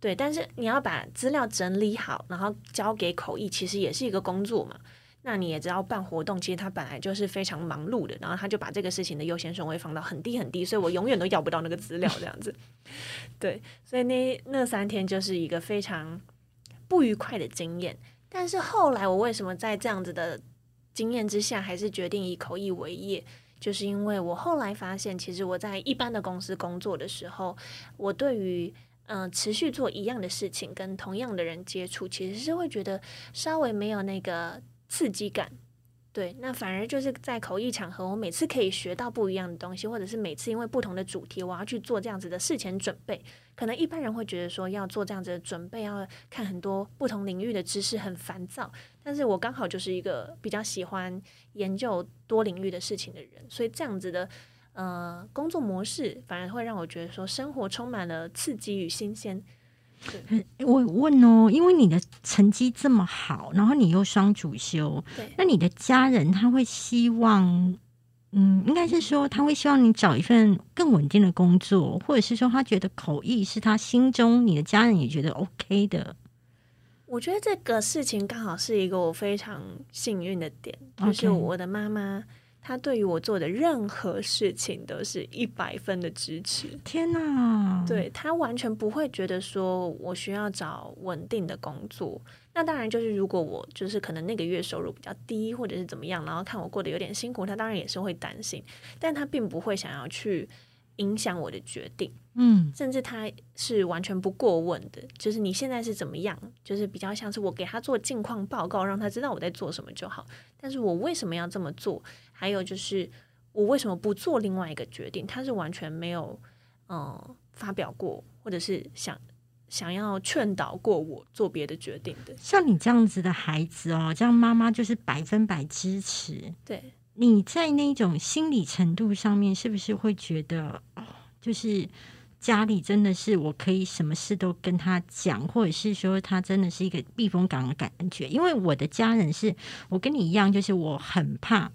Speaker 2: 对。但是你要把资料整理好，然后交给口译，其实也是一个工作嘛。那你也知道，办活动其实他本来就是非常忙碌的，然后他就把这个事情的优先顺位放到很低很低，所以我永远都要不到那个资料这样子。对，所以那那三天就是一个非常不愉快的经验。但是后来我为什么在这样子的经验之下，还是决定以口译为业？就是因为我后来发现，其实我在一般的公司工作的时候，我对于嗯持续做一样的事情，跟同样的人接触，其实是会觉得稍微没有那个刺激感。对，那反而就是在口译场合，我每次可以学到不一样的东西，或者是每次因为不同的主题，我要去做这样子的事前准备。可能一般人会觉得说要做这样子的准备，要看很多不同领域的知识很烦躁，但是我刚好就是一个比较喜欢研究多领域的事情的人，所以这样子的呃工作模式反而会让我觉得说生活充满了刺激与新鲜。
Speaker 1: 我问哦，因为你的成绩这么好，然后你又双主修，那你的家人他会希望，嗯，应该是说他会希望你找一份更稳定的工作，或者是说他觉得口译是他心中你的家人也觉得 OK 的。
Speaker 2: 我觉得这个事情刚好是一个我非常幸运的点，就是我的妈妈。他对于我做的任何事情都是一百分的支持。
Speaker 1: 天哪！
Speaker 2: 对他完全不会觉得说我需要找稳定的工作。那当然就是如果我就是可能那个月收入比较低，或者是怎么样，然后看我过得有点辛苦，他当然也是会担心。但他并不会想要去影响我的决定。嗯，甚至他是完全不过问的，就是你现在是怎么样，就是比较像是我给他做近况报告，让他知道我在做什么就好。但是我为什么要这么做？还有就是，我为什么不做另外一个决定？他是完全没有嗯发表过，或者是想想要劝导过我做别的决定的。
Speaker 1: 像你这样子的孩子哦，这样妈妈就是百分百支持。
Speaker 2: 对，
Speaker 1: 你在那种心理程度上面，是不是会觉得哦，就是家里真的是我可以什么事都跟他讲，或者是说他真的是一个避风港的感觉？因为我的家人是我跟你一样，就是我很怕。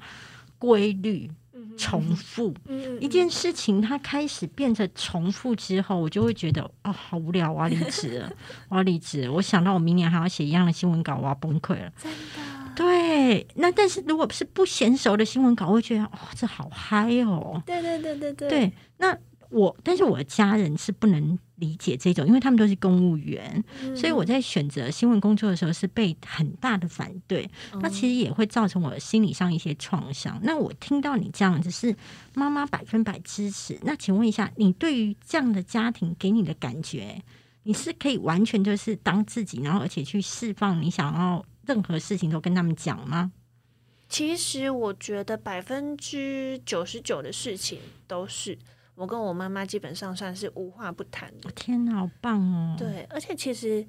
Speaker 1: 规律重复一件事情，它开始变成重复之后，我就会觉得哦，好无聊，我要离职了，我要离职。我想到我明年还要写一样的新闻稿，我要崩溃了。
Speaker 2: 真的？
Speaker 1: 对。那但是如果是不娴熟的新闻稿，我会觉得哦，这好嗨
Speaker 2: 哦。对对对对对。
Speaker 1: 对，那我但是我的家人是不能。理解这种，因为他们都是公务员，所以我在选择新闻工作的时候是被很大的反对。那其实也会造成我心理上一些创伤。那我听到你这样子是妈妈百分百支持，那请问一下，你对于这样的家庭给你的感觉，你是可以完全就是当自己，然后而且去释放你想要任何事情都跟他们讲吗？
Speaker 2: 其实我觉得百分之九十九的事情都是。我跟我妈妈基本上算是无话不谈的。
Speaker 1: 天哪，好棒哦！
Speaker 2: 对，而且其实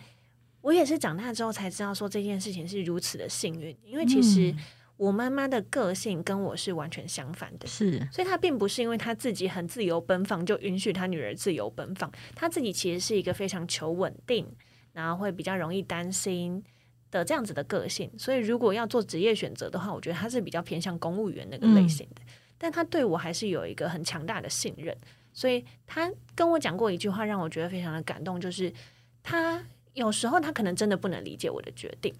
Speaker 2: 我也是长大之后才知道，说这件事情是如此的幸运。因为其实我妈妈的个性跟我是完全相反的，
Speaker 1: 是，
Speaker 2: 所以她并不是因为她自己很自由奔放，就允许她女儿自由奔放。她自己其实是一个非常求稳定，然后会比较容易担心的这样子的个性。所以如果要做职业选择的话，我觉得她是比较偏向公务员那个类型的。但他对我还是有一个很强大的信任，所以他跟我讲过一句话，让我觉得非常的感动，就是他有时候他可能真的不能理解我的决定，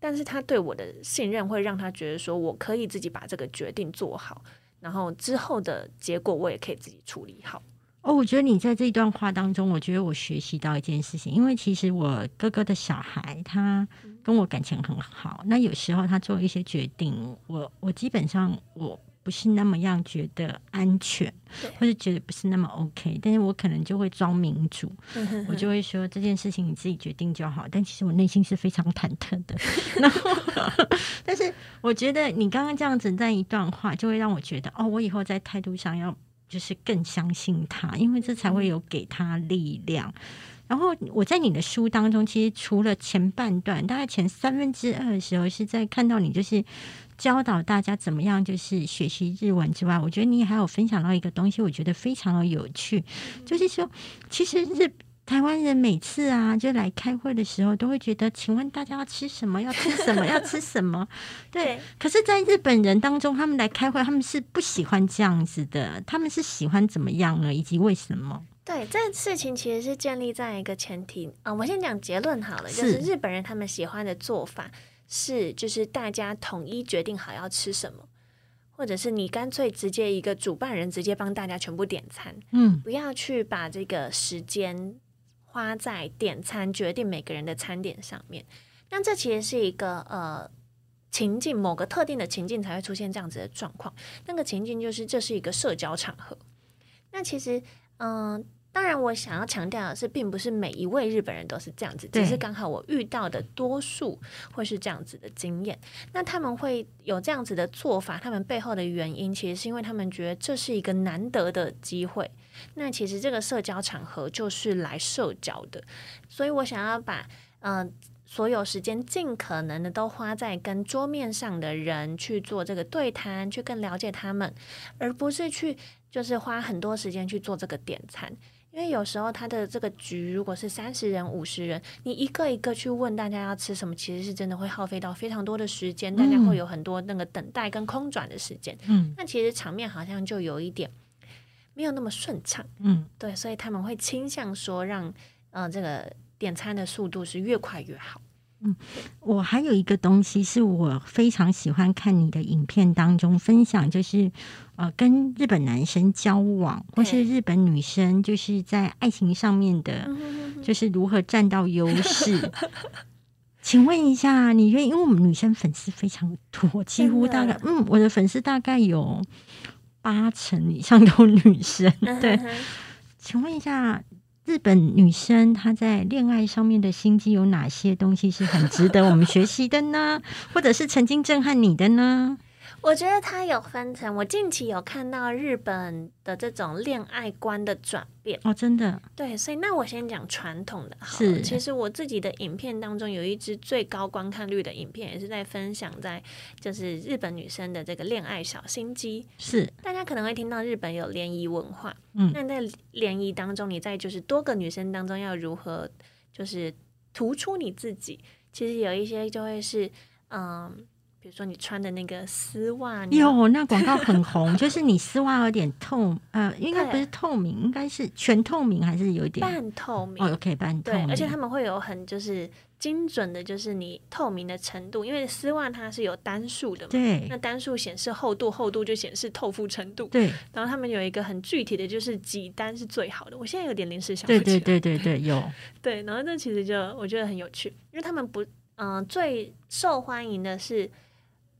Speaker 2: 但是他对我的信任会让他觉得说我可以自己把这个决定做好，然后之后的结果我也可以自己处理好。
Speaker 1: 哦，我觉得你在这一段话当中，我觉得我学习到一件事情，因为其实我哥哥的小孩他跟我感情很好，那有时候他做一些决定，我我基本上我。不是那么样觉得安全，或者觉得不是那么 OK，但是我可能就会装民主，我就会说这件事情你自己决定就好。但其实我内心是非常忐忑的。然后，但是我觉得你刚刚这样子那一段话，就会让我觉得哦，我以后在态度上要就是更相信他，因为这才会有给他力量。然后我在你的书当中，其实除了前半段，大概前三分之二的时候是在看到你就是。教导大家怎么样就是学习日文之外，我觉得你还有分享到一个东西，我觉得非常的有趣，就是说，其实日台湾人每次啊就来开会的时候，都会觉得，请问大家要吃什么？要吃什么？要吃什么？对。可是，在日本人当中，他们来开会，他们是不喜欢这样子的，他们是喜欢怎么样呢？以及为什么？
Speaker 2: 对，这事情其实是建立在一个前提啊，我先讲结论好了，就是日本人他们喜欢的做法。是，就是大家统一决定好要吃什么，或者是你干脆直接一个主办人直接帮大家全部点餐，嗯，不要去把这个时间花在点餐决定每个人的餐点上面。那这其实是一个呃情境，某个特定的情境才会出现这样子的状况。那个情境就是这是一个社交场合。那其实，嗯。当然，我想要强调的是，并不是每一位日本人都是这样子，只是刚好我遇到的多数会是这样子的经验。那他们会有这样子的做法，他们背后的原因，其实是因为他们觉得这是一个难得的机会。那其实这个社交场合就是来社交的，所以我想要把嗯所有时间尽可能的都花在跟桌面上的人去做这个对谈，去更了解他们，而不是去就是花很多时间去做这个点餐。因为有时候他的这个局如果是三十人、五十人，你一个一个去问大家要吃什么，其实是真的会耗费到非常多的时间，大家会有很多那个等待跟空转的时间。嗯，那其实场面好像就有一点没有那么顺畅。嗯，对，所以他们会倾向说让呃这个点餐的速度是越快越好。
Speaker 1: 嗯，我还有一个东西是我非常喜欢看你的影片当中分享，就是呃，跟日本男生交往，或是日本女生就是在爱情上面的，就是如何占到优势。请问一下，你愿意？因为我们女生粉丝非常多，几乎大概嗯，我的粉丝大概有八成以上都女生。对，请问一下。日本女生她在恋爱上面的心机有哪些东西是很值得我们学习的呢？或者是曾经震撼你的呢？
Speaker 2: 我觉得它有分成。我近期有看到日本的这种恋爱观的转变
Speaker 1: 哦，真的。
Speaker 2: 对，所以那我先讲传统的。是，其实我自己的影片当中有一支最高观看率的影片，也是在分享在就是日本女生的这个恋爱小心机。
Speaker 1: 是，
Speaker 2: 大家可能会听到日本有联谊文化，嗯，那在联谊当中，你在就是多个女生当中要如何就是突出你自己？其实有一些就会是嗯。比如说你穿的那个丝袜，
Speaker 1: 有那广告很红，就是你丝袜有点透，呃，应该不是透明，应该是全透明还是有点
Speaker 2: 半透明？
Speaker 1: 哦，OK，半透明。
Speaker 2: 而且他们会有很就是精准的，就是你透明的程度，因为丝袜它是有单数的嘛，
Speaker 1: 对，
Speaker 2: 那单数显示厚度，厚度就显示透肤程度，
Speaker 1: 对。
Speaker 2: 然后他们有一个很具体的就是几单是最好的，我现在有点临时想
Speaker 1: 不起来，对对对对对，有。
Speaker 2: 对，然后那其实就我觉得很有趣，因为他们不，嗯，最受欢迎的是。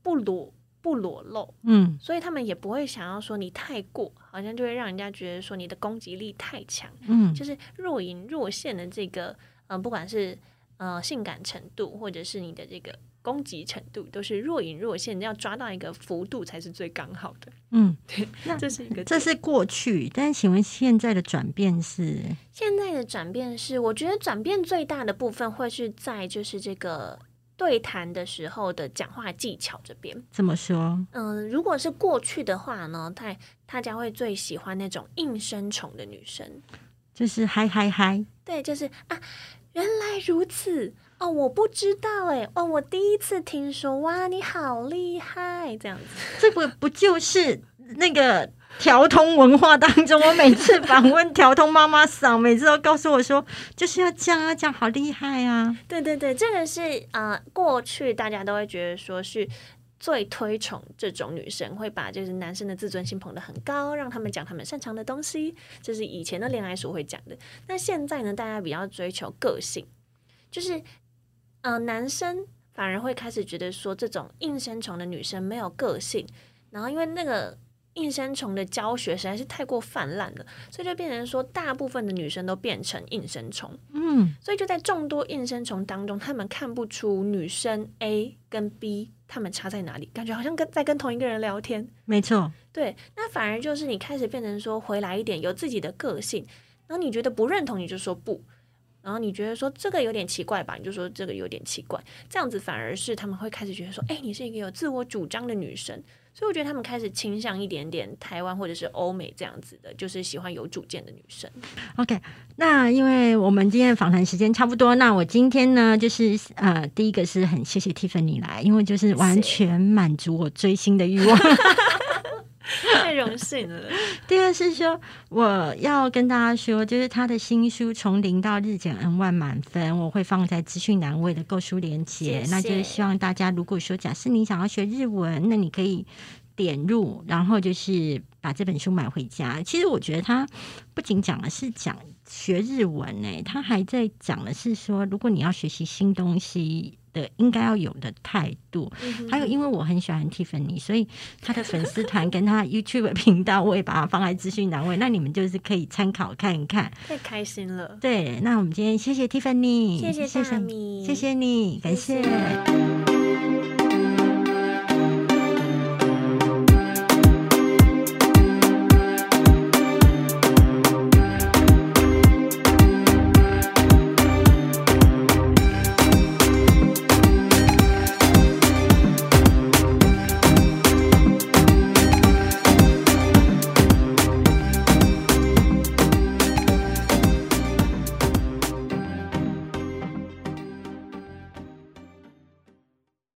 Speaker 2: 不裸不裸露，嗯，所以他们也不会想要说你太过，好像就会让人家觉得说你的攻击力太强，嗯，就是若隐若现的这个，嗯，不管是呃性感程度，或者是你的这个攻击程度，都是若隐若现，要抓到一个幅度才是最刚好的，嗯，对，这是一个，
Speaker 1: 这是过去，但请问现在的转变是？
Speaker 2: 现在的转变是，我觉得转变最大的部分会是在就是这个。对谈的时候的讲话技巧这边
Speaker 1: 怎么说？
Speaker 2: 嗯，如果是过去的话呢，他大家会最喜欢那种应声虫的女生，
Speaker 1: 就是嗨嗨嗨，
Speaker 2: 对，就是啊，原来如此哦，我不知道哎，哦，我第一次听说，哇，你好厉害，这样子，
Speaker 1: 这个不就是那个？调通文化当中，我每次访问调通妈妈桑，每次都告诉我说，就是要这样啊，这样好厉害啊！
Speaker 2: 对对对，这个是啊，过去大家都会觉得说是最推崇这种女生，会把就是男生的自尊心捧得很高，让他们讲他们擅长的东西，这是以前的恋爱书会讲的。那现在呢，大家比较追求个性，就是嗯，男生反而会开始觉得说，这种应声虫的女生没有个性。然后因为那个应声虫的教学实在是太过泛滥了，所以就变成说大部分的女生都变成应声虫。
Speaker 1: 嗯，
Speaker 2: 所以就在众多应声虫当中，他们看不出女生 A 跟 B 他们差在哪里，感觉好像跟在跟同一个人聊天。
Speaker 1: 没错，
Speaker 2: 对，那反而就是你开始变成说回来一点，有自己的个性，然后你觉得不认同，你就说不。然后你觉得说这个有点奇怪吧，你就说这个有点奇怪，这样子反而是他们会开始觉得说，哎，你是一个有自我主张的女生，所以我觉得他们开始倾向一点点台湾或者是欧美这样子的，就是喜欢有主见的女生。
Speaker 1: OK，那因为我们今天访谈时间差不多，那我今天呢，就是呃，第一个是很谢谢 Tiffany 来，因为就是完全满足我追星的欲望。
Speaker 2: 太荣幸了，
Speaker 1: 第二是说，我要跟大家说，就是他的新书《从零到日减 N 万满分》，我会放在资讯栏位的购书链接。
Speaker 2: 谢谢
Speaker 1: 那就是希望大家，如果说假设你想要学日文，那你可以点入，然后就是把这本书买回家。其实我觉得他不仅讲的是讲学日文呢、他还在讲的是说，如果你要学习新东西的，应该要有的态度。还有，因为我很喜欢 Tiffany，所以他的粉丝团跟他 YouTube 频道，我也把它放在资讯栏位，那你们就是可以参考看一看。
Speaker 2: 太开心了，
Speaker 1: 对，那我们今天谢谢 Tiffany，
Speaker 2: 谢谢大
Speaker 1: 谢
Speaker 2: 米，
Speaker 1: 谢谢你，感
Speaker 2: 谢。
Speaker 1: 谢
Speaker 2: 谢